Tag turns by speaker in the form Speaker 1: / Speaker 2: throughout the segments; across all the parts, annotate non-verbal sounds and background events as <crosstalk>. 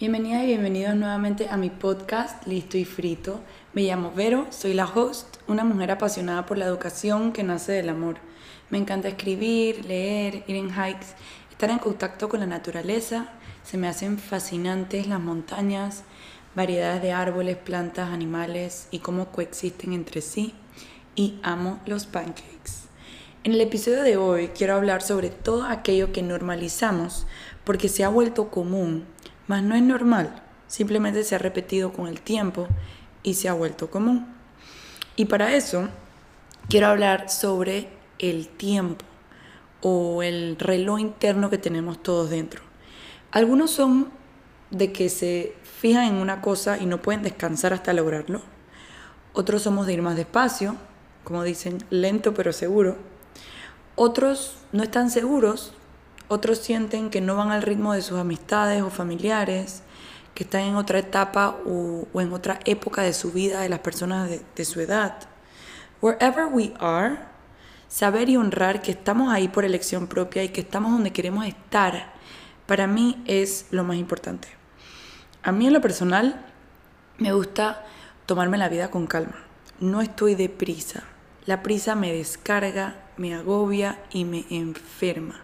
Speaker 1: Bienvenidas y bienvenidos nuevamente a mi podcast Listo y Frito. Me llamo Vero, soy la host, una mujer apasionada por la educación que nace del amor. Me encanta escribir, leer, ir en hikes, estar en contacto con la naturaleza. Se me hacen fascinantes las montañas, variedades de árboles, plantas, animales y cómo coexisten entre sí. Y amo los pancakes. En el episodio de hoy quiero hablar sobre todo aquello que normalizamos porque se ha vuelto común, mas no es normal, simplemente se ha repetido con el tiempo y se ha vuelto común. Y para eso quiero hablar sobre el tiempo o el reloj interno que tenemos todos dentro. Algunos son de que se fijan en una cosa y no pueden descansar hasta lograrlo. Otros somos de ir más despacio, como dicen, lento pero seguro. Otros no están seguros, otros sienten que no van al ritmo de sus amistades o familiares, que están en otra etapa o, en otra época de su vida de las personas de, de su edad. Wherever we are, saber y honrar que estamos ahí por elección propia y que estamos donde queremos estar, para mí es lo más importante. A mí en lo personal me gusta tomarme la vida con calma. No estoy deprisa. La prisa me descarga, me agobia y me enferma.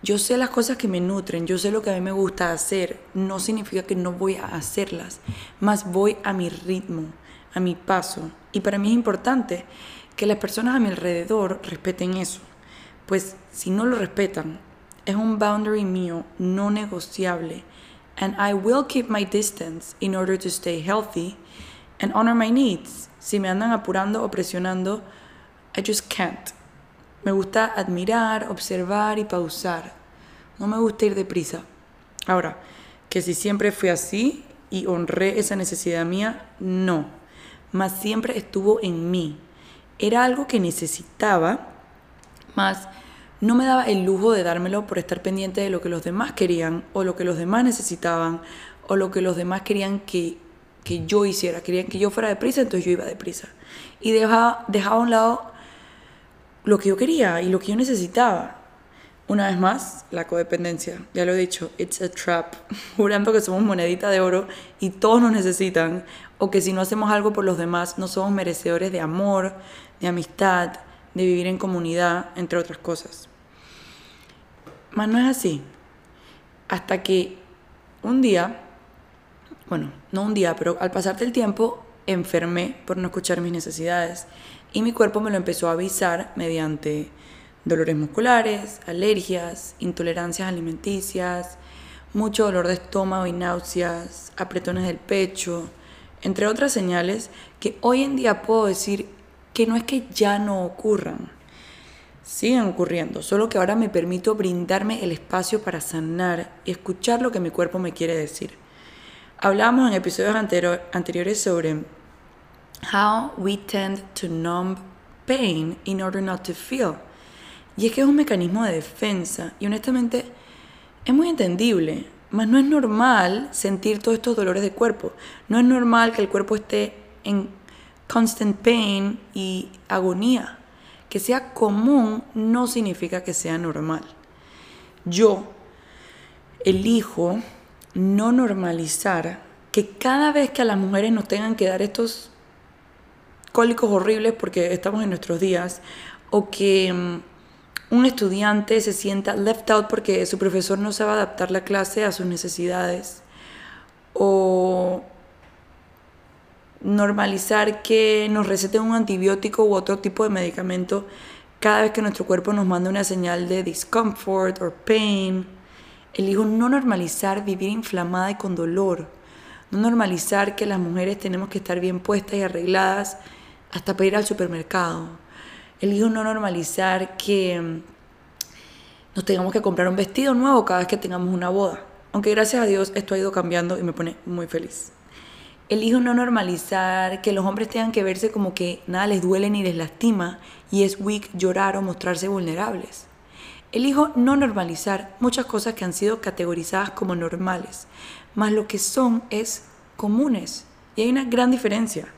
Speaker 1: Yo sé las cosas que me nutren, yo sé lo que a mí me gusta hacer, no significa que no voy a hacerlas, más voy a mi ritmo, a mi paso. Y para mí es importante que las personas a mi alrededor respeten eso, pues si no lo respetan, es un boundary mío no negociable, and I will keep my distance in order to stay healthy and honor my needs. Si me andan apurando o presionando, I just can't. Me gusta admirar, observar y pausar. No me gusta ir deprisa. Ahora, que si siempre fui así y honré esa necesidad mía, no. Mas siempre estuvo en mí. Era algo que necesitaba, mas no me daba el lujo de dármelo por estar pendiente de lo que los demás querían o lo que los demás necesitaban o lo que los demás querían que, que yo hiciera. Querían que yo fuera deprisa, entonces yo iba deprisa. Y dejaba, dejaba a un lado lo que yo quería y lo que yo necesitaba. Una vez más, la codependencia. Ya lo he dicho, it's a trap. <laughs> Jurando que somos monedita de oro y todos nos necesitan. O que si no hacemos algo por los demás, no somos merecedores de amor, de amistad, de vivir en comunidad, entre otras cosas. Mas no es así. Hasta que un día, bueno, no un día, pero al pasarte el tiempo, enfermé por no escuchar mis necesidades y mi cuerpo me lo empezó a avisar mediante dolores musculares, alergias, intolerancias alimenticias, mucho dolor de estómago y náuseas, apretones del pecho, entre otras señales que hoy en día puedo decir que no es que ya no ocurran, siguen ocurriendo, solo que ahora me permito brindarme el espacio para sanar y escuchar lo que mi cuerpo me quiere decir. Hablábamos en episodios anteriores sobre how we tend to numb pain in order not to feel. Y es que es un mecanismo de defensa y honestamente es muy entendible, mas no es normal sentir todos estos dolores de cuerpo. No es normal que el cuerpo esté en constant pain y agonía. Que sea común no significa que sea normal. Yo elijo no normalizar que cada vez que a las mujeres nos tengan que dar estos cólicos horribles porque estamos en nuestros días, o que mm, un estudiante se sienta left out porque su profesor no sabe adaptar la clase a sus necesidades, o normalizar que nos receten un antibiótico u otro tipo de medicamento cada vez que nuestro cuerpo nos manda una señal de discomfort o pain. Elijo no normalizar vivir inflamada y con dolor. No normalizar que las mujeres tenemos que estar bien puestas y arregladas hasta para ir al supermercado. Elijo no normalizar que mm, nos tengamos que comprar un vestido nuevo cada vez que tengamos una boda. Aunque gracias a Dios esto ha ido cambiando y me pone muy feliz. Elijo no normalizar que los hombres tengan que verse como que nada les duele ni les lastima y es weak llorar o mostrarse vulnerables. Elijo no normalizar muchas cosas que han sido categorizadas como normales, más lo que son es comunes. Y hay una gran diferencia.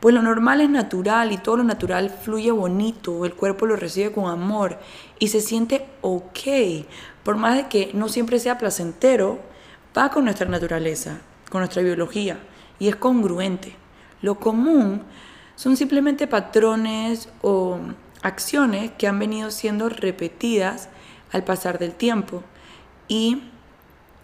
Speaker 1: Pues lo normal es natural y todo lo natural fluye bonito, el cuerpo lo recibe con amor y se siente ok. Por más de que no siempre sea placentero, va con nuestra naturaleza, con nuestra biología y es congruente. Lo común son simplemente patrones o acciones que han venido siendo repetidas al pasar del tiempo y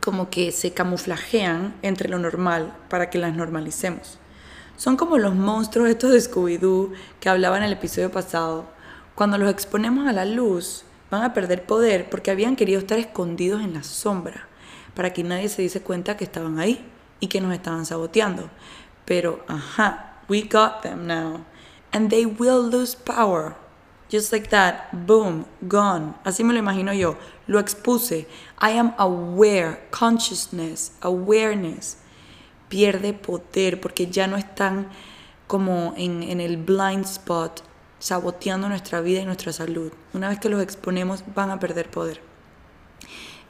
Speaker 1: como que se camuflajean entre lo normal para que las normalicemos. Son como los monstruos estos de Scooby-Doo que hablaba en el episodio pasado. Cuando los exponemos a la luz, van a perder poder porque habían querido estar escondidos en la sombra, para que nadie se diese cuenta que estaban ahí y que nos estaban saboteando. Pero, ajá, we got them now. And they will lose power. Just like that, boom, gone. Así me lo imagino yo. Lo expuse. I am aware, consciousness, awareness. Pierde poder porque ya no están como en, el blind spot saboteando nuestra vida y nuestra salud. Una vez que los exponemos van a perder poder.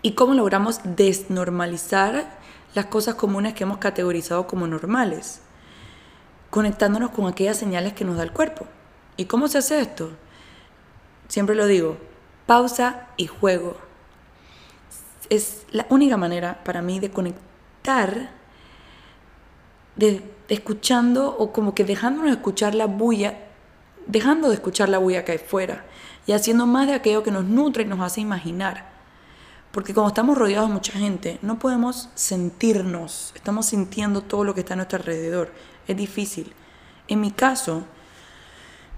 Speaker 1: ¿Y cómo logramos desnormalizar las cosas comunes que hemos categorizado como normales? Conectándonos con aquellas señales que nos da el cuerpo. ¿Y cómo se hace esto? Siempre lo digo, pausa y juego. Es la única manera para mí de conectar, de, escuchando o como que dejándonos escuchar la bulla dejando de escuchar la bulla que hay fuera y haciendo más de aquello que nos nutre y nos hace imaginar. Porque como estamos rodeados de mucha gente, no podemos sentirnos, estamos sintiendo todo lo que está a nuestro alrededor. Es difícil. En mi caso,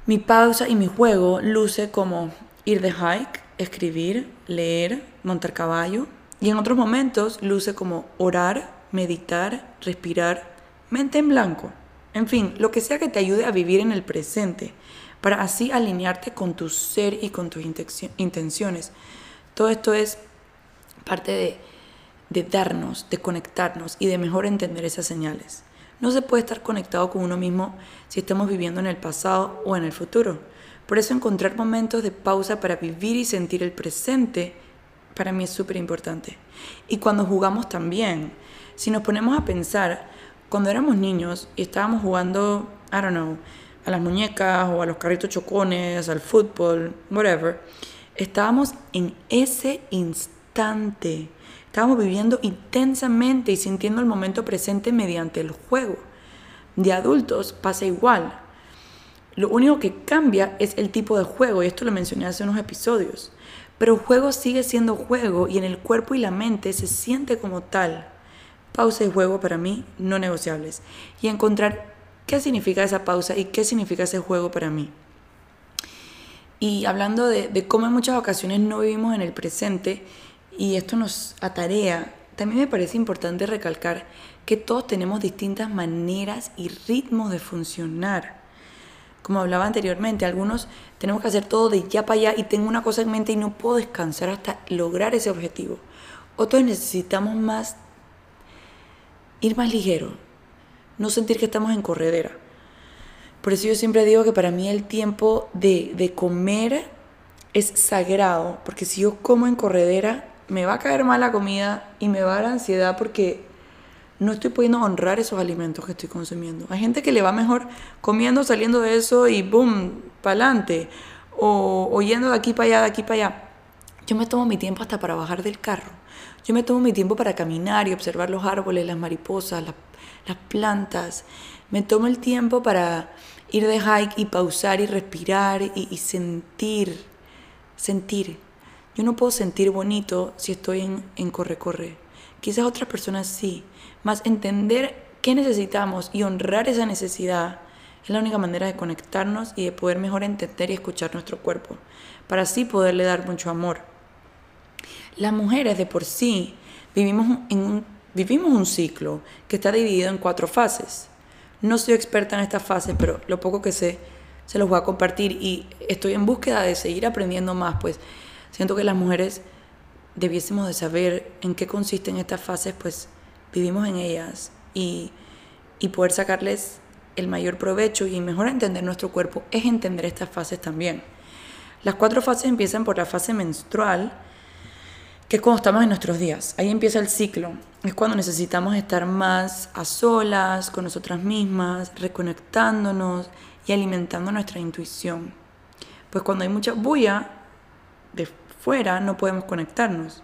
Speaker 1: mi pausa y mi juego luce como ir de hike, escribir, leer, montar caballo. Y en otros momentos luce como orar, meditar, respirar, mente en blanco. En fin, lo que sea que te ayude a vivir en el presente, para así alinearte con tu ser y con tus intenciones. Todo esto es parte de, darnos, de conectarnos y de mejor entender esas señales. No se puede estar conectado con uno mismo si estamos viviendo en el pasado o en el futuro. Por eso encontrar momentos de pausa para vivir y sentir el presente para mí es súper importante. Y cuando jugamos también, si nos ponemos a pensar, cuando éramos niños y estábamos jugando, I don't know, a las muñecas o a los carritos chocones, al fútbol, whatever, estábamos en ese instante. Estábamos viviendo intensamente y sintiendo el momento presente mediante el juego. De adultos pasa igual. Lo único que cambia es el tipo de juego, y esto lo mencioné hace unos episodios. Pero el juego sigue siendo juego y en el cuerpo y la mente se siente como tal pausa y juego para mí no negociables. Y encontrar qué significa esa pausa y qué significa ese juego para mí. Y hablando de, cómo en muchas ocasiones no vivimos en el presente y esto nos atarea, también me parece importante recalcar que todos tenemos distintas maneras y ritmos de funcionar. Como hablaba anteriormente, algunos tenemos que hacer todo de ya para allá y tengo una cosa en mente y no puedo descansar hasta lograr ese objetivo. Otros necesitamos más ir más ligero, no sentir que estamos en corredera. Por eso yo siempre digo que para mí el tiempo de, comer es sagrado, porque si yo como en corredera, me va a caer mal la comida y me va a dar ansiedad porque no estoy pudiendo honrar esos alimentos que estoy consumiendo. Hay gente que le va mejor comiendo, saliendo de eso y boom, para adelante. O, o yendo de aquí para allá, de aquí para allá. Yo me tomo mi tiempo hasta para bajar del carro yo me tomo mi tiempo para caminar y observar los árboles, las mariposas, las plantas. Me tomo el tiempo para ir de hike y pausar y respirar y, sentir, sentir. Yo no puedo sentir bonito si estoy en, en corre-corre. Quizás otras personas sí. Más entender qué necesitamos y honrar esa necesidad es la única manera de conectarnos y de poder mejor entender y escuchar nuestro cuerpo, para así poderle dar mucho amor. Las mujeres de por sí vivimos, un ciclo que está dividido en cuatro fases. No soy experta en estas fases, pero lo poco que sé se los voy a compartir y estoy en búsqueda de seguir aprendiendo más, pues siento que las mujeres debiésemos de saber en qué consisten estas fases, pues vivimos en ellas y, y poder sacarles el mayor provecho y mejor entender nuestro cuerpo es entender estas fases también. Las cuatro fases empiezan por la fase menstrual, que es cuando estamos en nuestros días. Ahí empieza el ciclo. Es cuando necesitamos estar más a solas, con nosotras mismas, reconectándonos y alimentando nuestra intuición. Pues cuando hay mucha bulla de fuera no podemos conectarnos.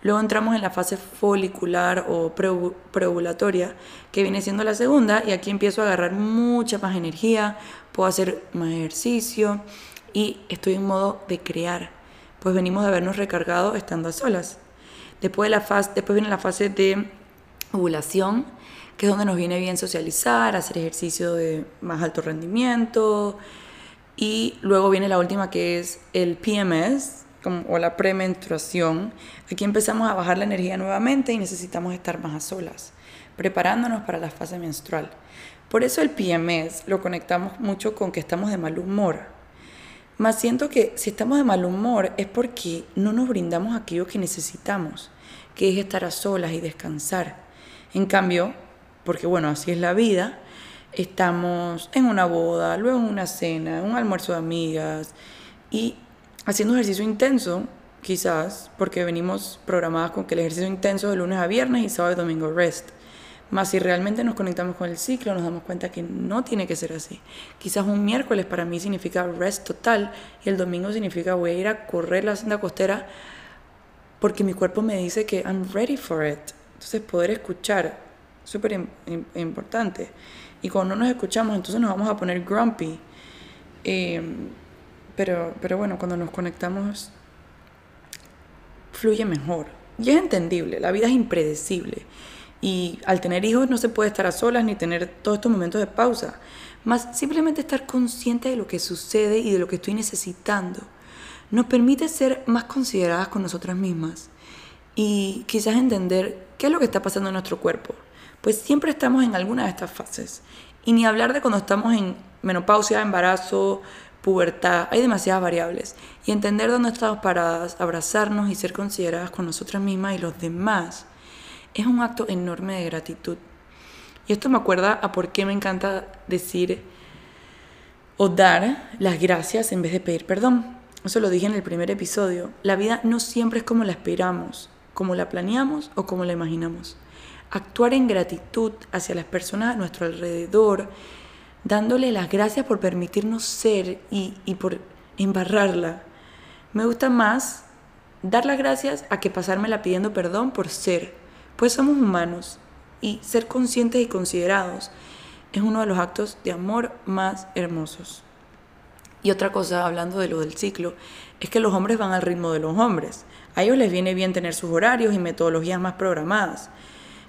Speaker 1: Luego entramos en la fase folicular o preovulatoria, que viene siendo la segunda, y aquí empiezo a agarrar mucha más energía, puedo hacer más ejercicio y estoy en modo de crear, pues venimos de habernos recargado estando a solas. Después, de la fase, después viene la fase de ovulación, que es donde nos viene bien socializar, hacer ejercicio de más alto rendimiento. Y luego viene la última que es el PMS, o la premenstruación. Aquí empezamos a bajar la energía nuevamente y necesitamos estar más a solas, preparándonos para la fase menstrual. Por eso el PMS lo conectamos mucho con que estamos de mal humor. Más siento que si estamos de mal humor es porque no nos brindamos aquello que necesitamos, que es estar a solas y descansar. En cambio, porque bueno, así es la vida, estamos en una boda, luego en una cena, en un almuerzo de amigas y haciendo ejercicio intenso, quizás, porque venimos programadas con que el ejercicio intenso de lunes a viernes y sábado y domingo rest. Más si realmente nos conectamos con el ciclo, nos damos cuenta que no tiene que ser así. Quizás un miércoles para mí significa rest total y el domingo significa voy a ir a correr la senda costera porque mi cuerpo me dice que I'm ready for it. Entonces poder escuchar, súper importante. Y cuando no nos escuchamos, entonces nos vamos a poner grumpy. Eh, pero, pero bueno, cuando nos conectamos fluye mejor. Y es entendible, la vida es impredecible. Y al tener hijos no se puede estar a solas ni tener todos estos momentos de pausa. Más simplemente estar consciente de lo que sucede y de lo que estoy necesitando nos permite ser más consideradas con nosotras mismas y quizás entender qué es lo que está pasando en nuestro cuerpo. Pues siempre estamos en alguna de estas fases. Y ni hablar de cuando estamos en menopausia, embarazo, pubertad, hay demasiadas variables. Y entender dónde estamos paradas, abrazarnos y ser consideradas con nosotras mismas y los demás es un acto enorme de gratitud. Y esto me acuerda a por qué me encanta decir o dar las gracias en vez de pedir perdón. Eso lo dije en el primer episodio. La vida no siempre es como la esperamos, como la planeamos o como la imaginamos. Actuar en gratitud hacia las personas a nuestro alrededor dándole las gracias por permitirnos ser y, por embarrarla. Me gusta más dar las gracias a que pasármela pidiendo perdón por ser, pues somos humanos y ser conscientes y considerados es uno de los actos de amor más hermosos. Y otra cosa, hablando de lo del ciclo, es que los hombres van al ritmo de los hombres. A ellos les viene bien tener sus horarios y metodologías más programadas.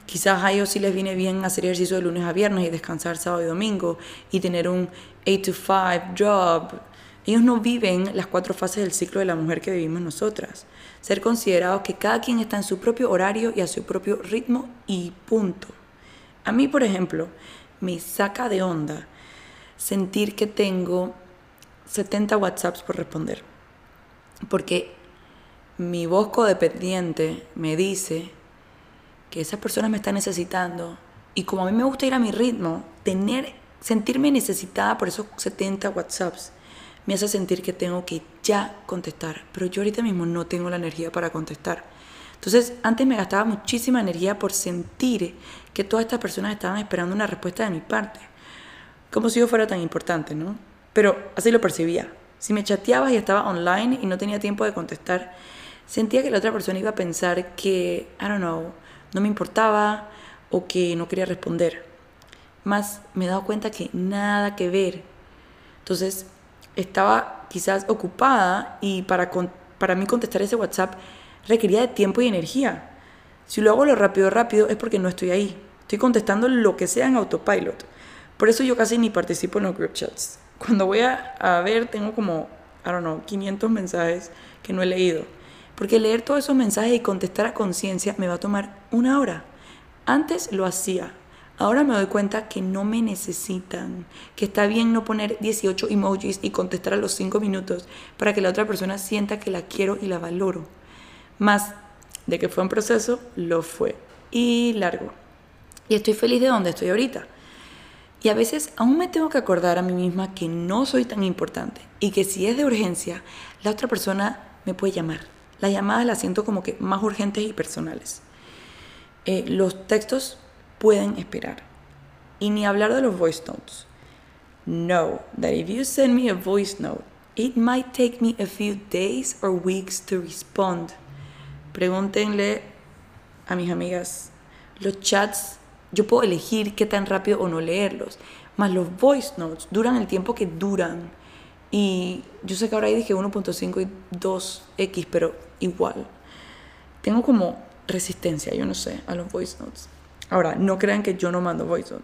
Speaker 1: Quizás a ellos sí les viene bien hacer ejercicio de lunes a viernes y descansar sábado y domingo y tener un 8 to 5 job. Ellos no viven las cuatro fases del ciclo de la mujer que vivimos nosotras. Ser considerados que cada quien está en su propio horario y a su propio ritmo y punto. A mí, por ejemplo, me saca de onda sentir que tengo 70 WhatsApps por responder. Porque mi voz codependiente me dice que esas personas me están necesitando y como a mí me gusta ir a mi ritmo, tener, sentirme necesitada por esos 70 WhatsApps me hace sentir que tengo que ya contestar, pero yo ahorita mismo no tengo la energía para contestar. Entonces, antes me gastaba muchísima energía por sentir que todas estas personas estaban esperando una respuesta de mi parte, como si yo fuera tan importante, ¿no? Pero así lo percibía. Si me chateabas y estaba online y no tenía tiempo de contestar, sentía que la otra persona iba a pensar que, I don't know, no me importaba o que no quería responder. Más me he dado cuenta que nada que ver. Entonces estaba quizás ocupada y para, para mí contestar ese WhatsApp requería de tiempo y energía. Si lo hago lo rápido, rápido es porque no estoy ahí. Estoy contestando lo que sea en autopilot. Por eso yo casi ni participo en los group chats. Cuando voy a, a ver, tengo como, I don't know, 500 mensajes que no he leído porque leer todos esos mensajes y contestar a conciencia me va a tomar una hora. Antes lo hacía. Ahora me doy cuenta que no me necesitan, que está bien no poner 18 emojis y contestar a los 5 minutos para que la otra persona sienta que la quiero y la valoro. Más de que fue un proceso, lo fue. Y largo. Y estoy feliz de donde estoy ahorita. Y a veces aún me tengo que acordar a mí misma que no soy tan importante y que si es de urgencia, la otra persona me puede llamar las llamadas las siento como que más urgentes y personales. Eh, los textos pueden esperar. Y ni hablar de los voice notes. Know that if you send me a voice note, it might take me a few days or weeks to respond. Pregúntenle a mis amigas, los chats, yo puedo elegir qué tan rápido o no leerlos, más los voice notes duran el tiempo que duran. Y yo sé que ahora ahí dije 1.5 y 2x, pero igual. Tengo como resistencia, yo no sé, a los voice notes. Ahora, no crean que yo no mando voice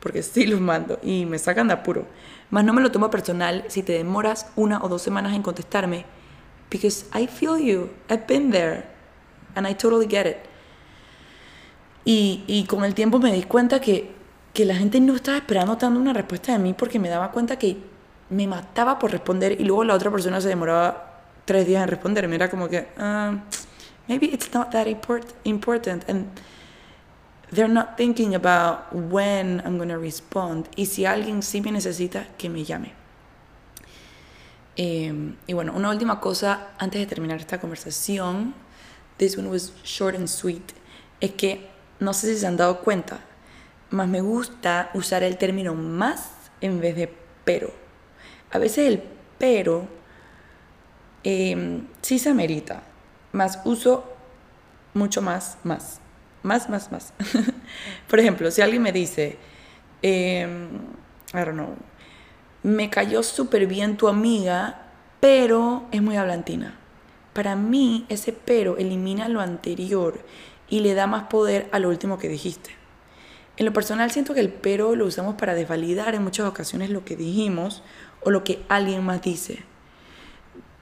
Speaker 1: porque sí los mando y me sacan de apuro. Más no me lo tomo personal si te demoras una o dos semanas en contestarme, because I feel you, I've been there, and I totally get it. Y, y con el tiempo me di cuenta que, que la gente no estaba esperando tanto una respuesta de mí porque me daba cuenta que me mataba por responder y luego la otra persona se demoraba tres días en responder. Me era como que, uh, maybe it's not that important, they're not thinking about when I'm going to respond. Y si alguien sí me necesita, que me llame. Eh, y bueno, una última cosa antes de terminar esta conversación. This one was short and sweet. Es que no sé si se han dado cuenta, más me gusta usar el término más en vez de pero. A veces el pero eh, sí se amerita, más uso mucho más, más, más, más, más. <laughs> Por ejemplo, si alguien me dice, eh, I don't know, me cayó súper bien tu amiga, pero es muy hablantina. Para mí, ese pero elimina lo anterior y le da más poder a lo último que dijiste. En lo personal siento que el pero lo usamos para desvalidar en muchas ocasiones lo que dijimos o lo que alguien más dice.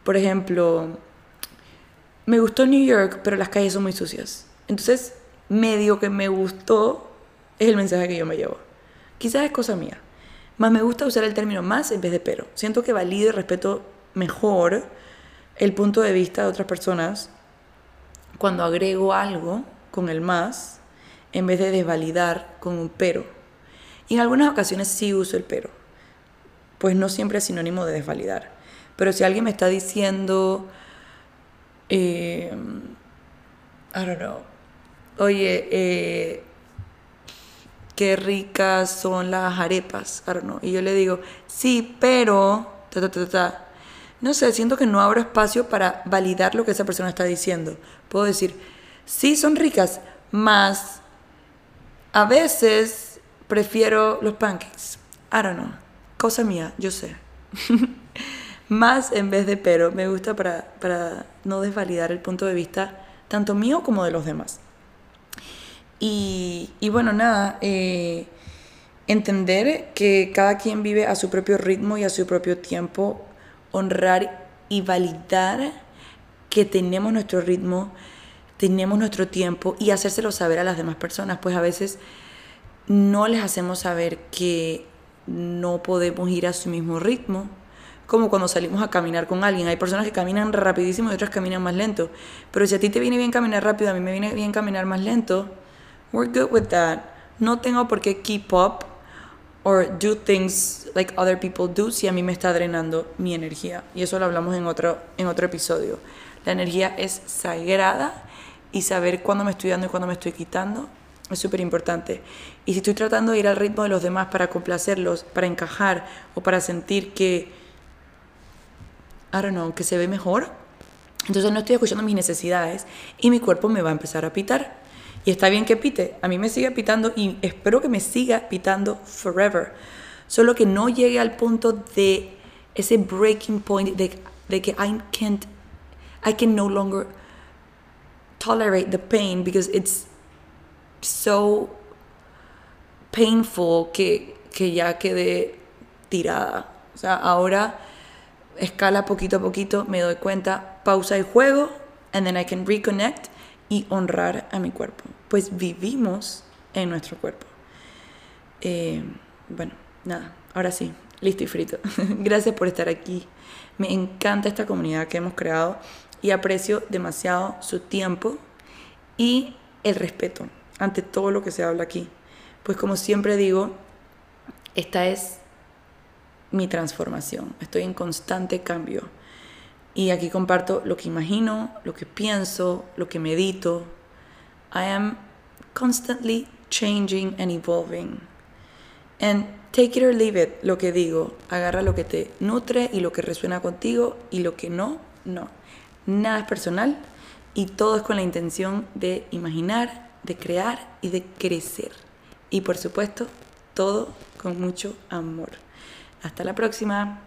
Speaker 1: Por ejemplo, me gustó New York, pero las calles son muy sucias. Entonces, medio que me gustó es el mensaje que yo me llevo. Quizás es cosa mía. Más me gusta usar el término más en vez de pero. Siento que valido y respeto mejor el punto de vista de otras personas cuando agrego algo con el más en vez de desvalidar con un pero. Y en algunas ocasiones sí uso el pero, pues no siempre es sinónimo de desvalidar. Pero si alguien me está diciendo, eh, I don't know, oye, eh, qué ricas son las arepas, know, y yo le digo, sí, pero, ta, ta, ta. no sé, siento que no abro espacio para validar lo que esa persona está diciendo. Puedo decir, sí son ricas, más a veces prefiero los pancakes. I don't know. Cosa mía, yo sé. <laughs> más en vez de pero. Me gusta para, para no desvalidar el punto de vista tanto mío como de los demás. Y, y bueno, nada, eh, entender que cada quien vive a su propio ritmo y a su propio tiempo, honrar y validar que tenemos nuestro ritmo, tenemos nuestro tiempo y hacérselo saber a las demás personas, pues a veces no les hacemos saber que no podemos ir a su mismo ritmo, como cuando salimos a caminar con alguien. Hay personas que caminan rapidísimo y otras caminan más lento, pero si a ti te viene bien caminar rápido, a mí me viene bien caminar más lento, we're good with that. No tengo por qué keep up or do things like other people do si a mí me está drenando mi energía. Y eso lo hablamos en otro, en otro episodio. La energía es sagrada y saber cuándo me estoy dando y cuándo me estoy quitando es súper importante. Y si estoy tratando de ir al ritmo de los demás para complacerlos, para encajar o para sentir que, I don't know, que se ve mejor, entonces no estoy escuchando mis necesidades y mi cuerpo me va a empezar a pitar. Y está bien que pite, a mí me sigue pitando y espero que me siga pitando forever. Solo que no llegue al punto de ese breaking point de, que I can't, I can no longer tolerate the pain because it's so painful que, que ya quedé tirada. O sea, ahora escala poquito a poquito, me doy cuenta, pausa el juego, and then I can reconnect y honrar a mi cuerpo. Pues vivimos en nuestro cuerpo. Eh, bueno, nada, ahora sí, listo y frito. <laughs> Gracias por estar aquí. Me encanta esta comunidad que hemos creado y aprecio demasiado su tiempo y el respeto ante todo lo que se habla aquí. Pues como siempre digo, esta es mi transformación. Estoy en constante cambio. Y aquí comparto lo que imagino, lo que pienso, lo que medito. I am constantly changing and evolving. And take it or leave it, lo que digo. Agarra lo que te nutre y lo que resuena contigo y lo que no, no. Nada es personal y todo es con la intención de imaginar, de crear y de crecer. Y por supuesto, todo con mucho amor. Hasta la próxima.